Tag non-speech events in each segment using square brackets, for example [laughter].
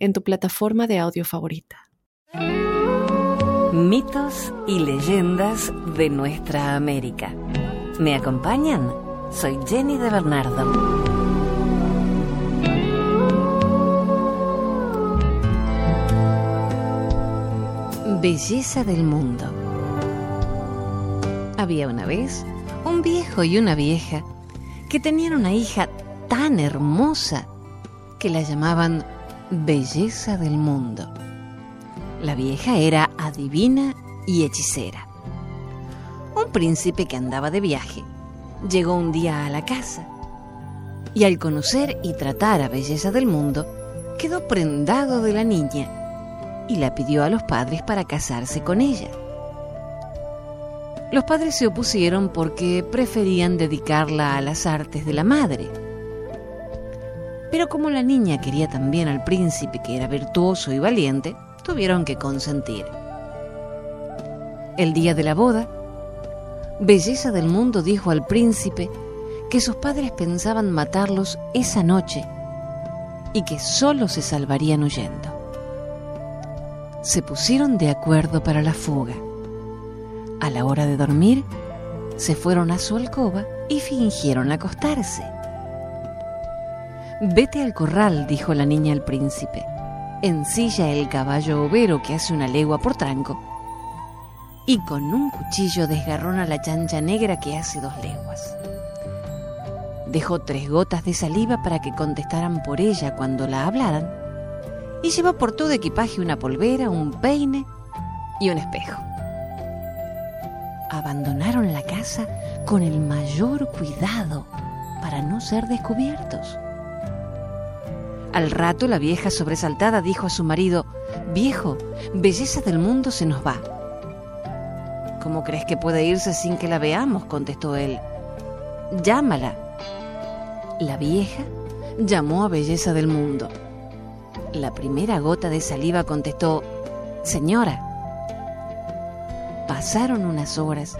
en tu plataforma de audio favorita. Mitos y leyendas de nuestra América. ¿Me acompañan? Soy Jenny de Bernardo. Belleza del mundo. Había una vez un viejo y una vieja que tenían una hija tan hermosa que la llamaban Belleza del mundo. La vieja era adivina y hechicera. Un príncipe que andaba de viaje llegó un día a la casa y al conocer y tratar a Belleza del mundo quedó prendado de la niña y la pidió a los padres para casarse con ella. Los padres se opusieron porque preferían dedicarla a las artes de la madre. Pero como la niña quería también al príncipe, que era virtuoso y valiente, tuvieron que consentir. El día de la boda, Belleza del Mundo dijo al príncipe que sus padres pensaban matarlos esa noche y que solo se salvarían huyendo se pusieron de acuerdo para la fuga. A la hora de dormir, se fueron a su alcoba y fingieron acostarse. Vete al corral, dijo la niña al príncipe. Ensilla el caballo overo que hace una legua por tranco y con un cuchillo desgarrona la chancha negra que hace dos leguas. Dejó tres gotas de saliva para que contestaran por ella cuando la hablaran y llevó por todo equipaje una polvera, un peine y un espejo. Abandonaron la casa con el mayor cuidado para no ser descubiertos. Al rato la vieja sobresaltada dijo a su marido, Viejo, belleza del mundo se nos va. ¿Cómo crees que puede irse sin que la veamos? contestó él. Llámala. La vieja llamó a Belleza del Mundo. La primera gota de saliva contestó, Señora. Pasaron unas horas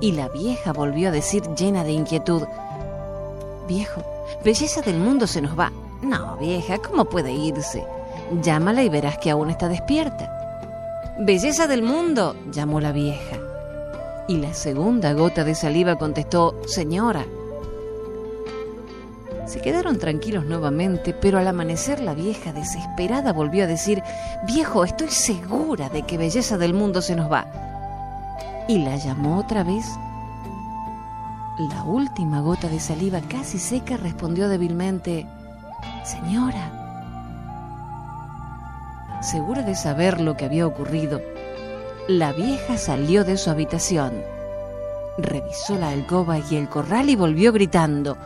y la vieja volvió a decir llena de inquietud, Viejo, belleza del mundo se nos va. No, vieja, ¿cómo puede irse? Llámala y verás que aún está despierta. Belleza del mundo, llamó la vieja. Y la segunda gota de saliva contestó, Señora. Se quedaron tranquilos nuevamente, pero al amanecer la vieja desesperada volvió a decir, Viejo, estoy segura de que belleza del mundo se nos va. Y la llamó otra vez. La última gota de saliva casi seca respondió débilmente, Señora. Segura de saber lo que había ocurrido, la vieja salió de su habitación, revisó la alcoba y el corral y volvió gritando,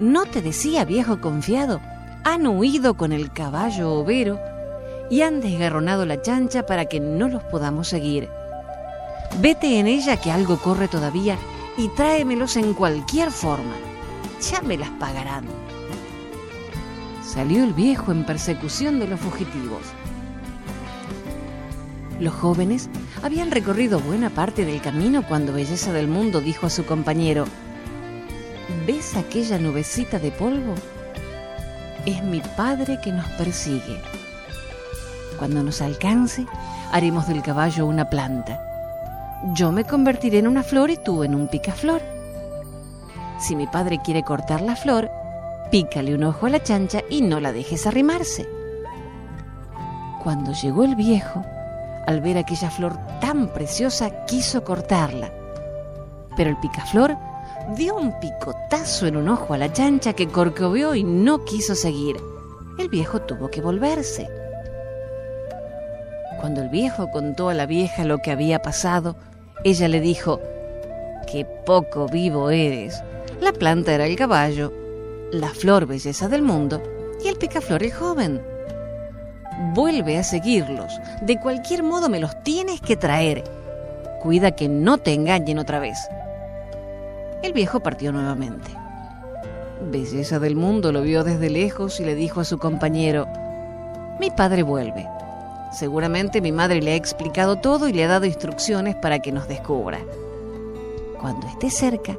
¿No te decía, viejo confiado? Han huido con el caballo overo y han desgarronado la chancha para que no los podamos seguir. Vete en ella que algo corre todavía y tráemelos en cualquier forma. Ya me las pagarán. Salió el viejo en persecución de los fugitivos. Los jóvenes habían recorrido buena parte del camino cuando Belleza del Mundo dijo a su compañero, ¿Ves aquella nubecita de polvo? Es mi Padre que nos persigue. Cuando nos alcance, haremos del caballo una planta. Yo me convertiré en una flor y tú en un picaflor. Si mi padre quiere cortar la flor, pícale un ojo a la chancha y no la dejes arrimarse. Cuando llegó el viejo, al ver aquella flor tan preciosa, quiso cortarla. Pero el picaflor dio un picotazo en un ojo a la chancha que corcoveó y no quiso seguir. El viejo tuvo que volverse. Cuando el viejo contó a la vieja lo que había pasado, ella le dijo, Qué poco vivo eres. La planta era el caballo, la flor belleza del mundo y el picaflor el joven. vuelve a seguirlos. De cualquier modo me los tienes que traer. Cuida que no te engañen otra vez. El viejo partió nuevamente. Belleza del mundo lo vio desde lejos y le dijo a su compañero, mi padre vuelve. Seguramente mi madre le ha explicado todo y le ha dado instrucciones para que nos descubra. Cuando esté cerca,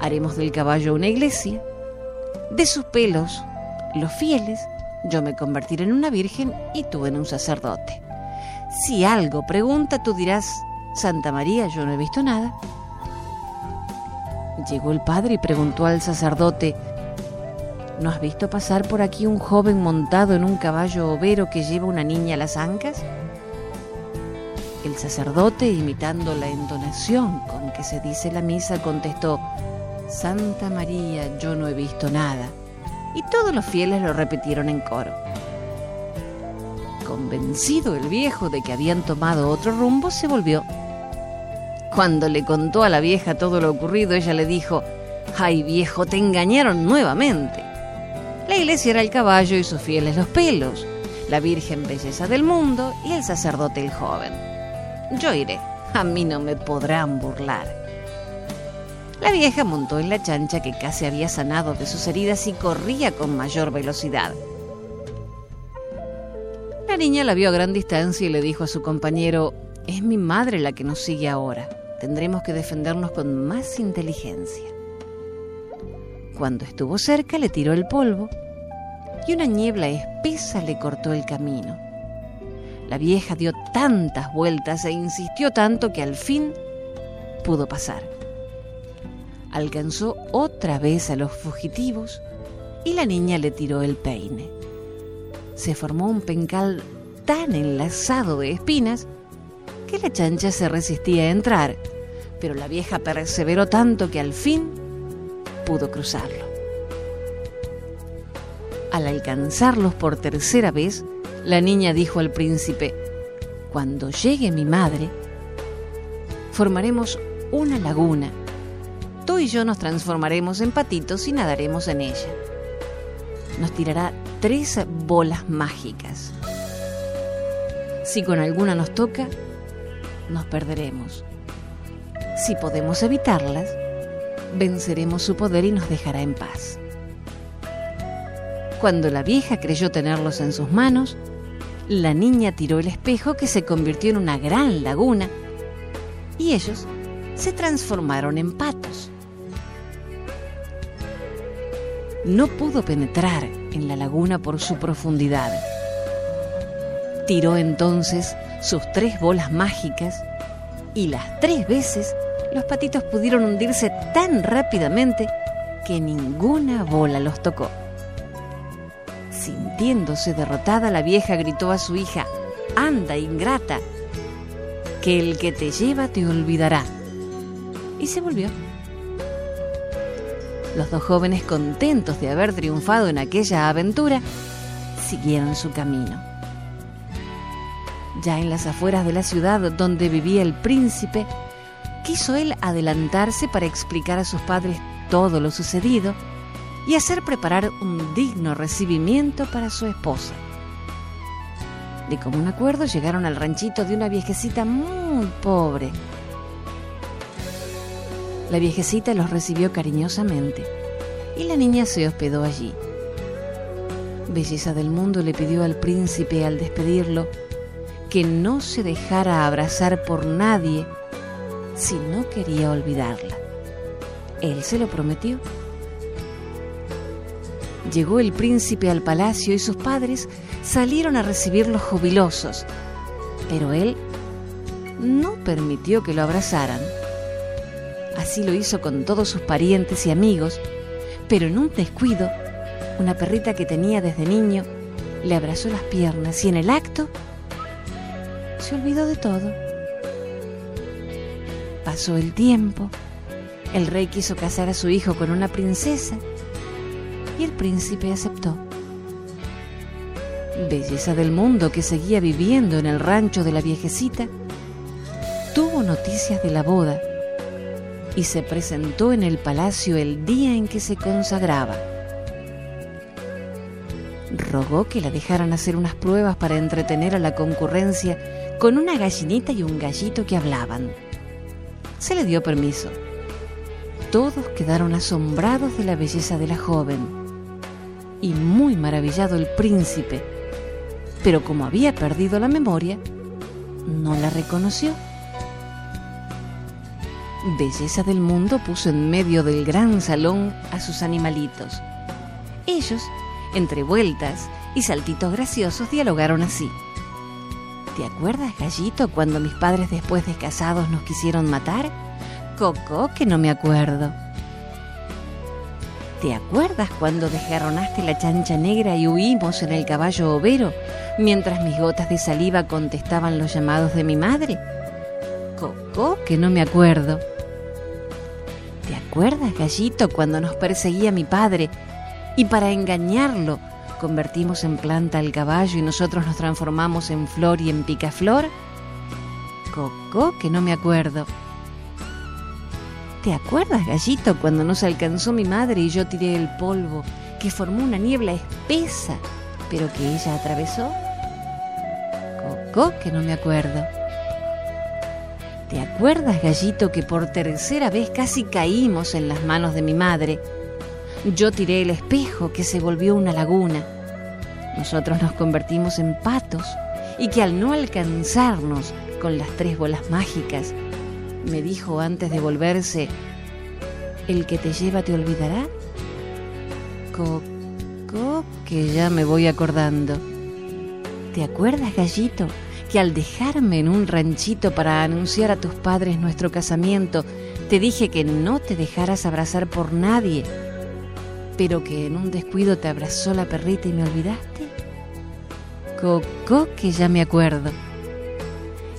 haremos del caballo una iglesia. De sus pelos, los fieles, yo me convertiré en una virgen y tú en un sacerdote. Si algo pregunta, tú dirás, Santa María, yo no he visto nada. Llegó el padre y preguntó al sacerdote, ¿No has visto pasar por aquí un joven montado en un caballo overo que lleva una niña a las ancas? El sacerdote, imitando la entonación con que se dice la misa, contestó, Santa María, yo no he visto nada. Y todos los fieles lo repitieron en coro. Convencido el viejo de que habían tomado otro rumbo, se volvió. Cuando le contó a la vieja todo lo ocurrido, ella le dijo, ¡Ay viejo, te engañaron nuevamente! La iglesia era el caballo y sus fieles los pelos, la Virgen belleza del mundo y el sacerdote el joven. Yo iré, a mí no me podrán burlar. La vieja montó en la chancha que casi había sanado de sus heridas y corría con mayor velocidad. La niña la vio a gran distancia y le dijo a su compañero, es mi madre la que nos sigue ahora. Tendremos que defendernos con más inteligencia. Cuando estuvo cerca le tiró el polvo y una niebla espesa le cortó el camino. La vieja dio tantas vueltas e insistió tanto que al fin pudo pasar. Alcanzó otra vez a los fugitivos y la niña le tiró el peine. Se formó un pencal tan enlazado de espinas que la chancha se resistía a entrar, pero la vieja perseveró tanto que al fin pudo cruzarlo. Al alcanzarlos por tercera vez, la niña dijo al príncipe, Cuando llegue mi madre, formaremos una laguna. Tú y yo nos transformaremos en patitos y nadaremos en ella. Nos tirará tres bolas mágicas. Si con alguna nos toca, nos perderemos. Si podemos evitarlas, venceremos su poder y nos dejará en paz. Cuando la vieja creyó tenerlos en sus manos, la niña tiró el espejo que se convirtió en una gran laguna y ellos se transformaron en patos. No pudo penetrar en la laguna por su profundidad. Tiró entonces sus tres bolas mágicas y las tres veces los patitos pudieron hundirse tan rápidamente que ninguna bola los tocó. Sintiéndose derrotada, la vieja gritó a su hija, Anda, ingrata, que el que te lleva te olvidará. Y se volvió. Los dos jóvenes, contentos de haber triunfado en aquella aventura, siguieron su camino. Ya en las afueras de la ciudad donde vivía el príncipe, quiso él adelantarse para explicar a sus padres todo lo sucedido y hacer preparar un digno recibimiento para su esposa. De común acuerdo llegaron al ranchito de una viejecita muy pobre. La viejecita los recibió cariñosamente y la niña se hospedó allí. Belleza del mundo le pidió al príncipe al despedirlo que no se dejara abrazar por nadie si no quería olvidarla. Él se lo prometió. Llegó el príncipe al palacio y sus padres salieron a recibirlos jubilosos, pero él no permitió que lo abrazaran. Así lo hizo con todos sus parientes y amigos, pero en un descuido, una perrita que tenía desde niño le abrazó las piernas y en el acto se olvidó de todo. Pasó el tiempo, el rey quiso casar a su hijo con una princesa y el príncipe aceptó. Belleza del mundo que seguía viviendo en el rancho de la viejecita, tuvo noticias de la boda y se presentó en el palacio el día en que se consagraba. Rogó que la dejaran hacer unas pruebas para entretener a la concurrencia con una gallinita y un gallito que hablaban. Se le dio permiso. Todos quedaron asombrados de la belleza de la joven y muy maravillado el príncipe, pero como había perdido la memoria, no la reconoció. Belleza del Mundo puso en medio del gran salón a sus animalitos. Ellos, entre vueltas y saltitos graciosos, dialogaron así. ¿Te acuerdas, gallito, cuando mis padres después de casados nos quisieron matar? Coco, que no me acuerdo. ¿Te acuerdas cuando desgarronaste la chancha negra y huimos en el caballo overo mientras mis gotas de saliva contestaban los llamados de mi madre? Coco, que no me acuerdo. ¿Te acuerdas, gallito, cuando nos perseguía mi padre y para engañarlo convertimos en planta al caballo y nosotros nos transformamos en flor y en picaflor? Coco, que no me acuerdo. ¿Te acuerdas, gallito, cuando nos alcanzó mi madre y yo tiré el polvo que formó una niebla espesa, pero que ella atravesó? Coco, que no me acuerdo. ¿Te acuerdas, gallito, que por tercera vez casi caímos en las manos de mi madre? Yo tiré el espejo que se volvió una laguna. Nosotros nos convertimos en patos y que al no alcanzarnos con las tres bolas mágicas, me dijo antes de volverse, ¿el que te lleva te olvidará? Coco, que ya me voy acordando. ¿Te acuerdas, gallito, que al dejarme en un ranchito para anunciar a tus padres nuestro casamiento, te dije que no te dejaras abrazar por nadie, pero que en un descuido te abrazó la perrita y me olvidaste? Coco, que ya me acuerdo.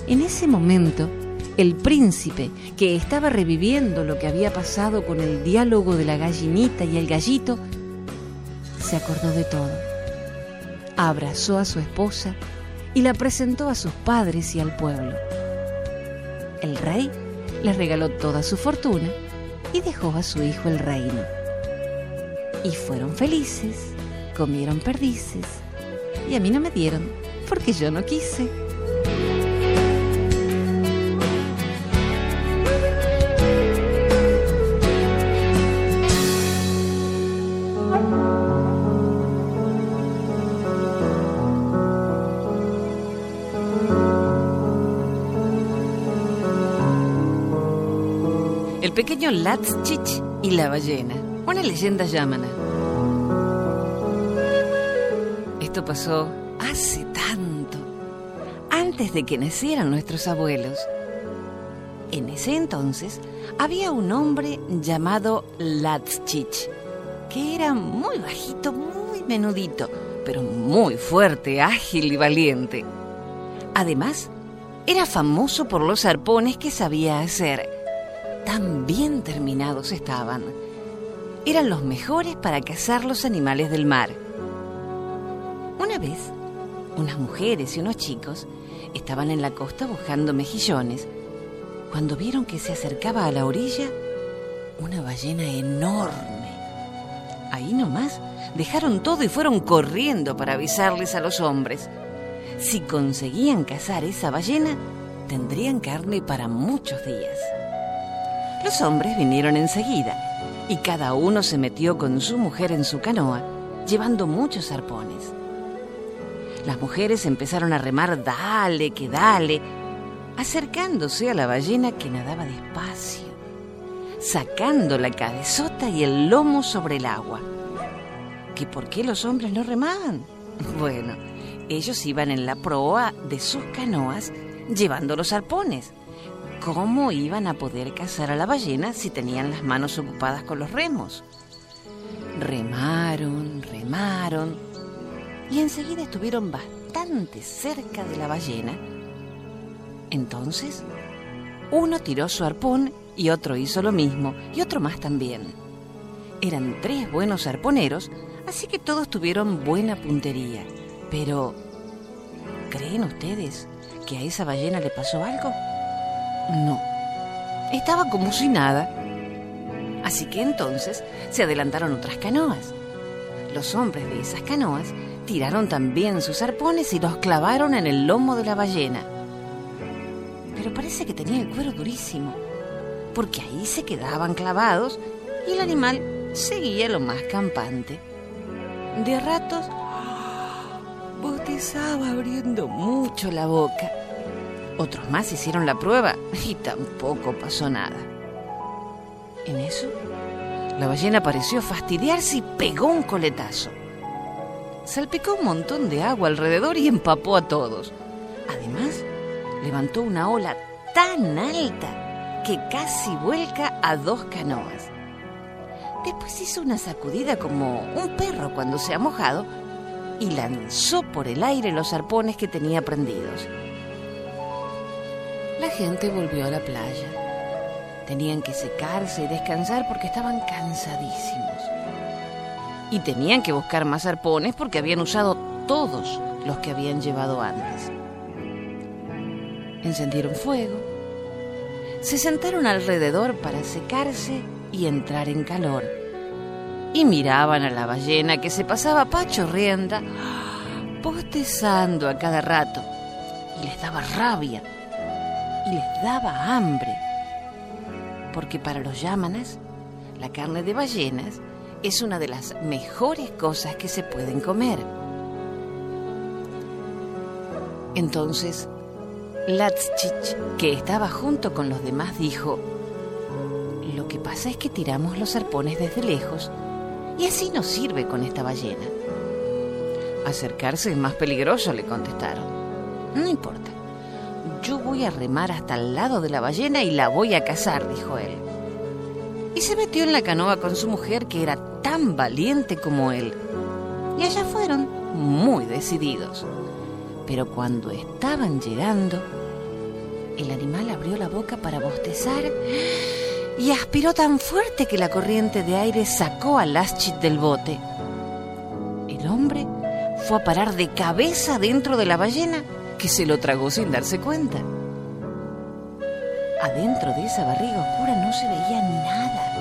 En ese momento, el príncipe, que estaba reviviendo lo que había pasado con el diálogo de la gallinita y el gallito, se acordó de todo. Abrazó a su esposa y la presentó a sus padres y al pueblo. El rey les regaló toda su fortuna y dejó a su hijo el reino. Y fueron felices, comieron perdices y a mí no me dieron porque yo no quise. Pequeño Latchich y la ballena, una leyenda yamana. Esto pasó hace tanto, antes de que nacieran nuestros abuelos. En ese entonces había un hombre llamado Latchich, que era muy bajito, muy menudito, pero muy fuerte, ágil y valiente. Además, era famoso por los arpones que sabía hacer tan bien terminados estaban. Eran los mejores para cazar los animales del mar. Una vez, unas mujeres y unos chicos estaban en la costa buscando mejillones cuando vieron que se acercaba a la orilla una ballena enorme. Ahí nomás dejaron todo y fueron corriendo para avisarles a los hombres. Si conseguían cazar esa ballena, tendrían carne para muchos días. Los hombres vinieron enseguida y cada uno se metió con su mujer en su canoa, llevando muchos arpones. Las mujeres empezaron a remar dale, que dale, acercándose a la ballena que nadaba despacio, sacando la cabezota y el lomo sobre el agua. ¿Que por qué los hombres no remaban? [laughs] Bueno, ellos iban en la proa de sus canoas llevando los arpones ¿Cómo iban a poder cazar a la ballena si tenían las manos ocupadas con los remos? Remaron, remaron, y enseguida estuvieron bastante cerca de la ballena. Entonces, uno tiró su arpón y otro hizo lo mismo, y otro más también. Eran tres buenos arponeros, así que todos tuvieron buena puntería. Pero, ¿creen ustedes que a esa ballena le pasó algo? No. Estaba como si nada. Así que entonces se adelantaron otras canoas. Los hombres de esas canoas tiraron también sus arpones y los clavaron en el lomo de la ballena. Pero parece que tenía el cuero durísimo, porque ahí se quedaban clavados y el animal seguía lo más campante. De ratos [gasps] botezaba abriendo mucho la boca. Otros más hicieron la prueba y tampoco pasó nada. En eso, la ballena pareció fastidiarse y pegó un coletazo. Salpicó un montón de agua alrededor y empapó a todos. Además, levantó una ola tan alta que casi vuelca a dos canoas. Después hizo una sacudida como un perro cuando se ha mojado y lanzó por el aire los arpones que tenía prendidos. La gente volvió a la playa. Tenían que secarse y descansar porque estaban cansadísimos. Y tenían que buscar más arpones porque habían usado todos los que habían llevado antes. Encendieron fuego, se sentaron alrededor para secarse y entrar en calor. Y miraban a la ballena que se pasaba pachorrienda, [gasps] postezando a cada rato. Y les daba rabia y les daba hambre. Porque para los yámanas, la carne de ballenas es una de las mejores cosas que se pueden comer. Entonces, Latschich, que estaba junto con los demás, dijo, lo que pasa es que tiramos los arpones desde lejos y así no sirve con esta ballena. Acercarse es más peligroso, le contestaron. No importa. Yo voy a remar hasta el lado de la ballena y la voy a cazar, dijo él. Y se metió en la canoa con su mujer, que era tan valiente como él. Y allá fueron, muy decididos. Pero cuando estaban llegando, el animal abrió la boca para bostezar y aspiró tan fuerte que la corriente de aire sacó a Laschit del bote. El hombre fue a parar de cabeza dentro de la ballena se lo tragó sin darse cuenta. Adentro de esa barriga oscura no se veía nada.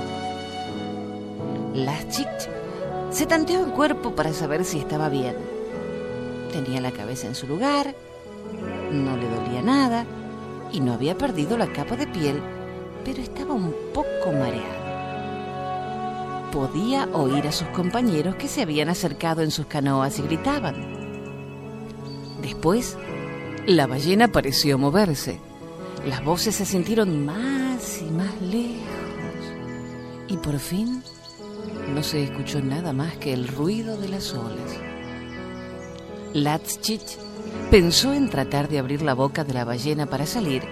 Laschit se tanteó el cuerpo para saber si estaba bien. Tenía la cabeza en su lugar, no le dolía nada y no había perdido la capa de piel pero estaba un poco mareado. Podía oír a sus compañeros que se habían acercado en sus canoas y gritaban. Después, la ballena pareció moverse. Las voces se sintieron más y más lejos. Y por fin no se escuchó nada más que el ruido de las olas. Latschich pensó en tratar de abrir la boca de la ballena para salir,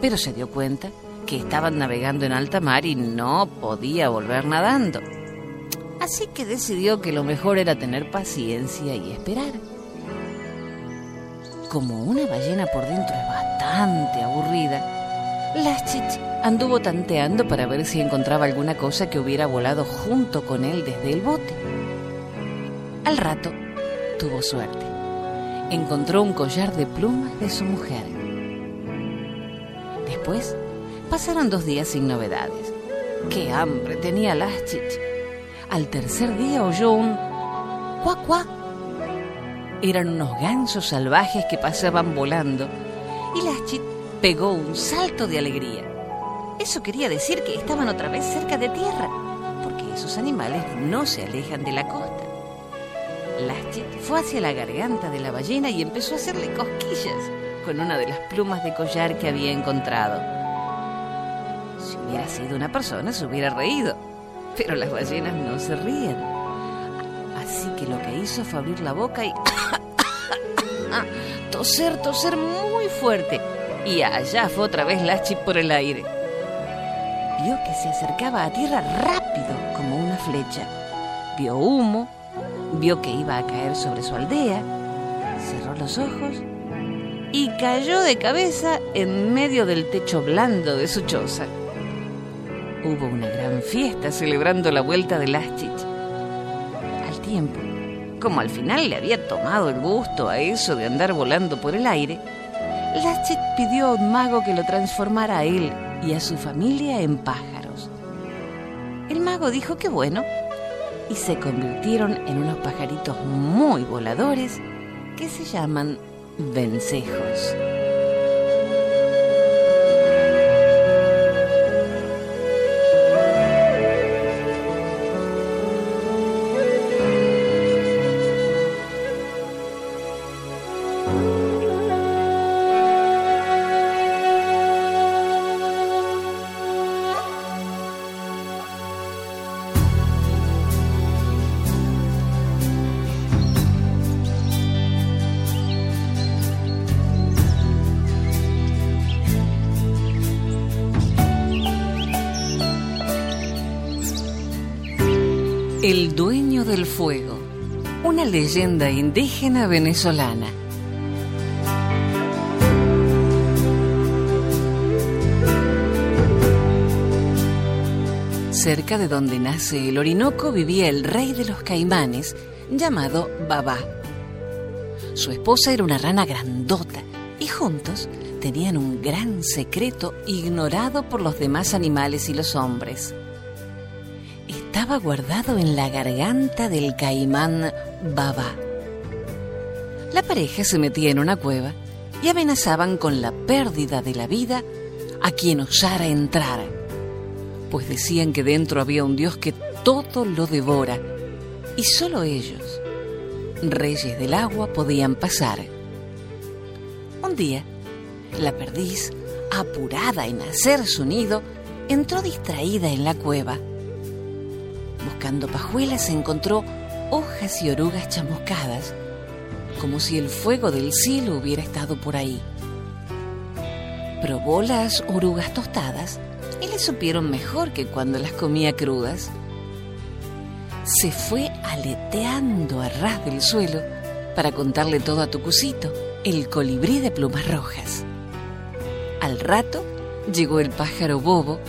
pero se dio cuenta que estaban navegando en alta mar y no podía volver nadando. Así que decidió que lo mejor era tener paciencia y esperar. Como una ballena por dentro es bastante aburrida, Laschich anduvo tanteando para ver si encontraba alguna cosa que hubiera volado junto con él desde el bote. Al rato tuvo suerte. Encontró un collar de plumas de su mujer. Después Pasaron dos días sin novedades. ¡Qué hambre tenía Laschich! Al tercer día oyó un cuac cuac. Eran unos gansos salvajes que pasaban volando y Laschich pegó un salto de alegría. Eso quería decir que estaban otra vez cerca de tierra, porque esos animales no se alejan de la costa. Laschit fue hacia la garganta de la ballena y empezó a hacerle cosquillas con una de las plumas de collar que había encontrado hubiera sido una persona, se hubiera reído. Pero las ballenas no se ríen. Que lo que hizo fue abrir la boca y [coughs] toser, toser muy fuerte. Y allá fue otra vez Lachi por el aire. Vio que se acercaba a tierra rápido como una flecha. Vio humo, vio que iba a caer sobre su aldea, cerró los ojos y cayó de cabeza en medio del techo blando de su choza. Hubo una gran fiesta celebrando la vuelta de Laschich. Como al final le había tomado el gusto a eso de andar volando por el aire, Laschich pidió a un mago que lo transformara a él y a su familia en pájaros. El mago dijo que bueno y se convirtieron en unos pajaritos muy voladores que se llaman vencejos. El dueño del fuego, una leyenda indígena venezolana. Cerca de donde nace el Orinoco vivía el rey de los caimanes, llamado Babá. Su esposa era una rana grandota y juntos tenían un gran secreto ignorado por los demás animales y los hombres estaba guardado en la garganta del caimán Baba. La pareja se metía en una cueva y amenazaban con la pérdida de la vida a quien osara entrar, pues decían que dentro había un Dios que todo lo devora y solo ellos, reyes del agua, podían pasar. Un día, la perdiz, apurada en hacer su nido, entró distraída en la cueva buscando pajuelas encontró hojas y orugas chamuscadas, como si el fuego del cielo hubiera estado por ahí. Probó las orugas tostadas y le supieron mejor que cuando las comía crudas. Se fue aleteando a ras del suelo para contarle todo a Tucucito, el colibrí de plumas rojas. Al rato llegó el pájaro bobo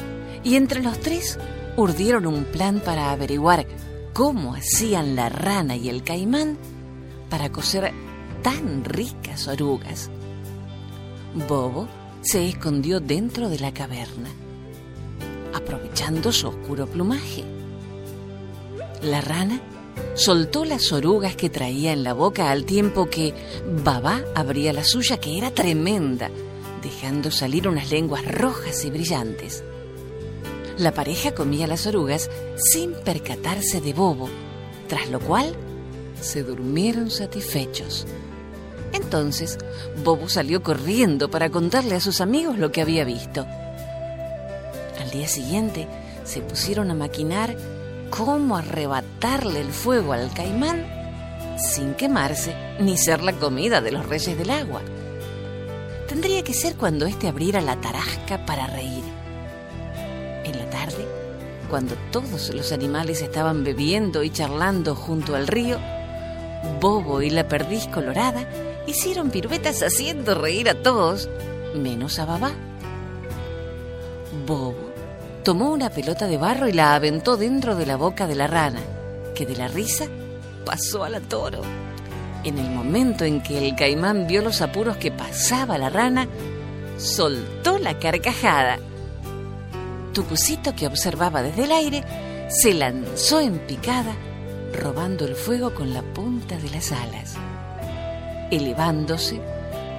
y entre los tres urdieron un plan para averiguar cómo hacían la rana y el caimán para coser tan ricas orugas. Bobo se escondió dentro de la caverna, aprovechando su oscuro plumaje. La rana soltó las orugas que traía en la boca al tiempo que Babá abría la suya, que era tremenda, dejando salir unas lenguas rojas y brillantes. La pareja comía las orugas sin percatarse de Bobo, tras lo cual se durmieron satisfechos. Entonces, Bobo salió corriendo para contarle a sus amigos lo que había visto. Al día siguiente, se pusieron a maquinar cómo arrebatarle el fuego al caimán sin quemarse ni ser la comida de los reyes del agua. Tendría que ser cuando éste abriera la tarasca para reír cuando todos los animales estaban bebiendo y charlando junto al río, Bobo y la perdiz colorada hicieron piruetas haciendo reír a todos, menos a Babá. Bobo tomó una pelota de barro y la aventó dentro de la boca de la rana, que de la risa pasó a la toro. En el momento en que el caimán vio los apuros que pasaba la rana, soltó la carcajada Tucucito, que observaba desde el aire, se lanzó en picada, robando el fuego con la punta de las alas. Elevándose,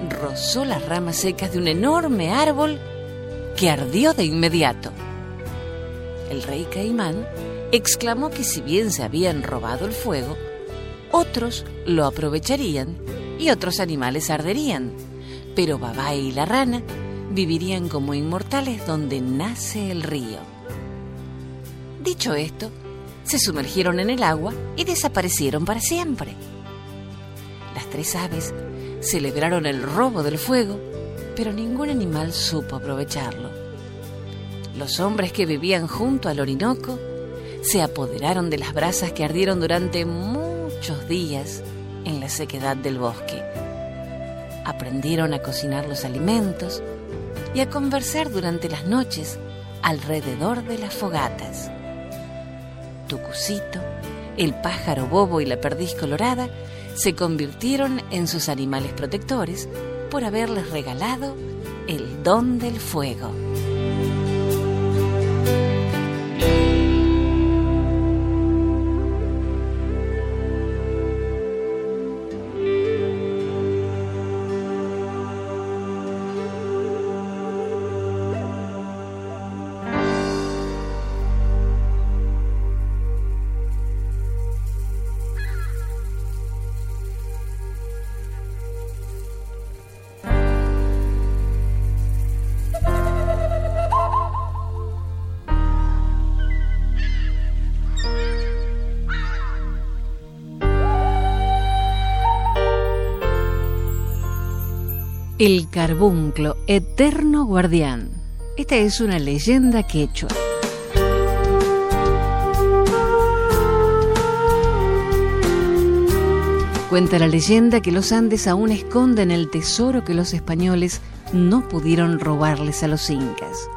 rozó las ramas secas de un enorme árbol que ardió de inmediato. El rey Caimán exclamó que si bien se habían robado el fuego, otros lo aprovecharían y otros animales arderían, pero Babá y la rana vivirían como inmortales donde nace el río. Dicho esto, se sumergieron en el agua y desaparecieron para siempre. Las tres aves celebraron el robo del fuego, pero ningún animal supo aprovecharlo. Los hombres que vivían junto al Orinoco se apoderaron de las brasas que ardieron durante muchos días en la sequedad del bosque. Aprendieron a cocinar los alimentos, y a conversar durante las noches alrededor de las fogatas. Tucucito, el pájaro bobo y la perdiz colorada se convirtieron en sus animales protectores por haberles regalado el don del fuego. El carbunclo, eterno guardián. Esta es una leyenda quechua. Cuenta la leyenda que los Andes aún esconden el tesoro que los españoles no pudieron robarles a los incas.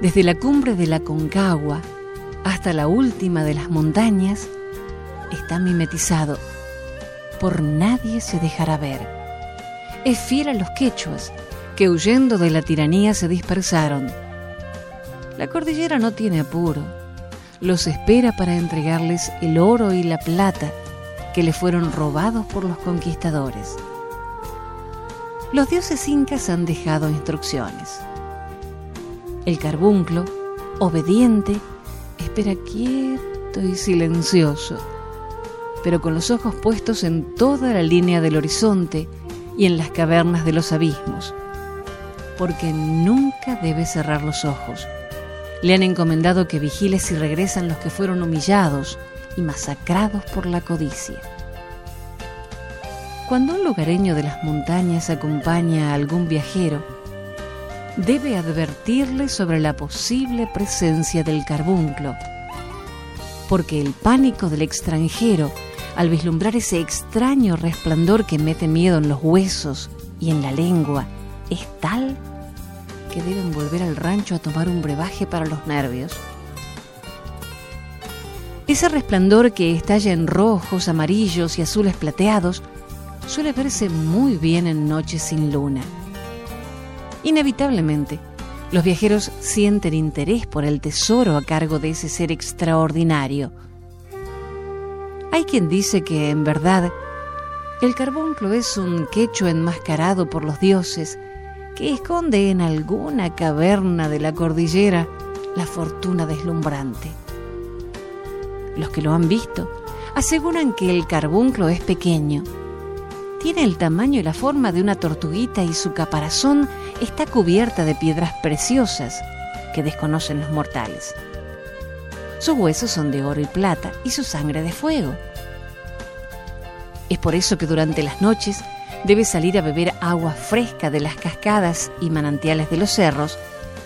Desde la cumbre de la Concagua hasta la última de las montañas, está mimetizado. Por nadie se dejará ver. Es fiel a los quechuas, que huyendo de la tiranía se dispersaron. La cordillera no tiene apuro. Los espera para entregarles el oro y la plata que le fueron robados por los conquistadores. Los dioses incas han dejado instrucciones. El carbunclo, obediente, espera quieto y silencioso, pero con los ojos puestos en toda la línea del horizonte y en las cavernas de los abismos, porque nunca debe cerrar los ojos. Le han encomendado que vigile si regresan los que fueron humillados y masacrados por la codicia. Cuando un lugareño de las montañas acompaña a algún viajero, debe advertirle sobre la posible presencia del carbunclo, porque el pánico del extranjero al vislumbrar ese extraño resplandor que mete miedo en los huesos y en la lengua es tal que deben volver al rancho a tomar un brebaje para los nervios. Ese resplandor que estalla en rojos, amarillos y azules plateados suele verse muy bien en noches sin luna. Inevitablemente, los viajeros sienten interés por el tesoro a cargo de ese ser extraordinario. Hay quien dice que, en verdad, el carbunclo es un quecho enmascarado por los dioses que esconde en alguna caverna de la cordillera la fortuna deslumbrante. Los que lo han visto aseguran que el carbunclo es pequeño. Tiene el tamaño y la forma de una tortuguita y su caparazón está cubierta de piedras preciosas que desconocen los mortales. Sus huesos son de oro y plata y su sangre de fuego. Es por eso que durante las noches debe salir a beber agua fresca de las cascadas y manantiales de los cerros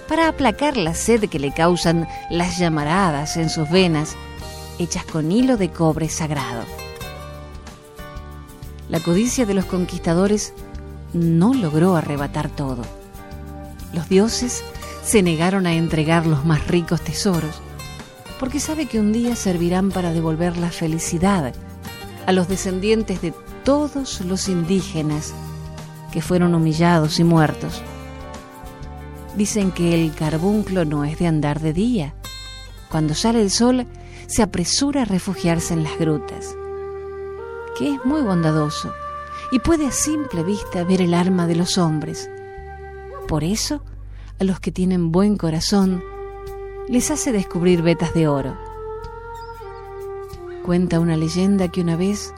para aplacar la sed que le causan las llamaradas en sus venas hechas con hilo de cobre sagrado. La codicia de los conquistadores no logró arrebatar todo. Los dioses se negaron a entregar los más ricos tesoros, porque sabe que un día servirán para devolver la felicidad a los descendientes de todos los indígenas que fueron humillados y muertos. Dicen que el carbunclo no es de andar de día. Cuando sale el sol, se apresura a refugiarse en las grutas, que es muy bondadoso y puede a simple vista ver el alma de los hombres. Por eso, a los que tienen buen corazón, les hace descubrir vetas de oro. Cuenta una leyenda que una vez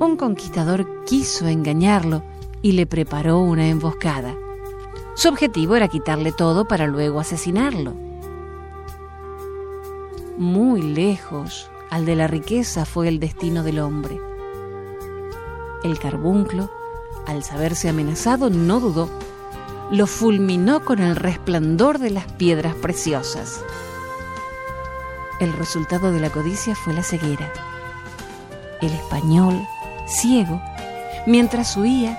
un conquistador quiso engañarlo y le preparó una emboscada. Su objetivo era quitarle todo para luego asesinarlo muy lejos al de la riqueza fue el destino del hombre. El carbunclo, al saberse amenazado, no dudó. Lo fulminó con el resplandor de las piedras preciosas. El resultado de la codicia fue la ceguera. El español, ciego, mientras huía,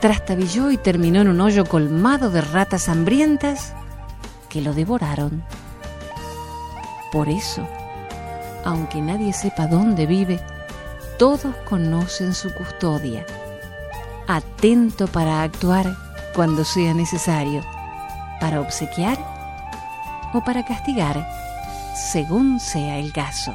trastabilló y terminó en un hoyo colmado de ratas hambrientas que lo devoraron. Por eso, aunque nadie sepa dónde vive, todos conocen su custodia, atento para actuar cuando sea necesario, para obsequiar o para castigar, según sea el caso.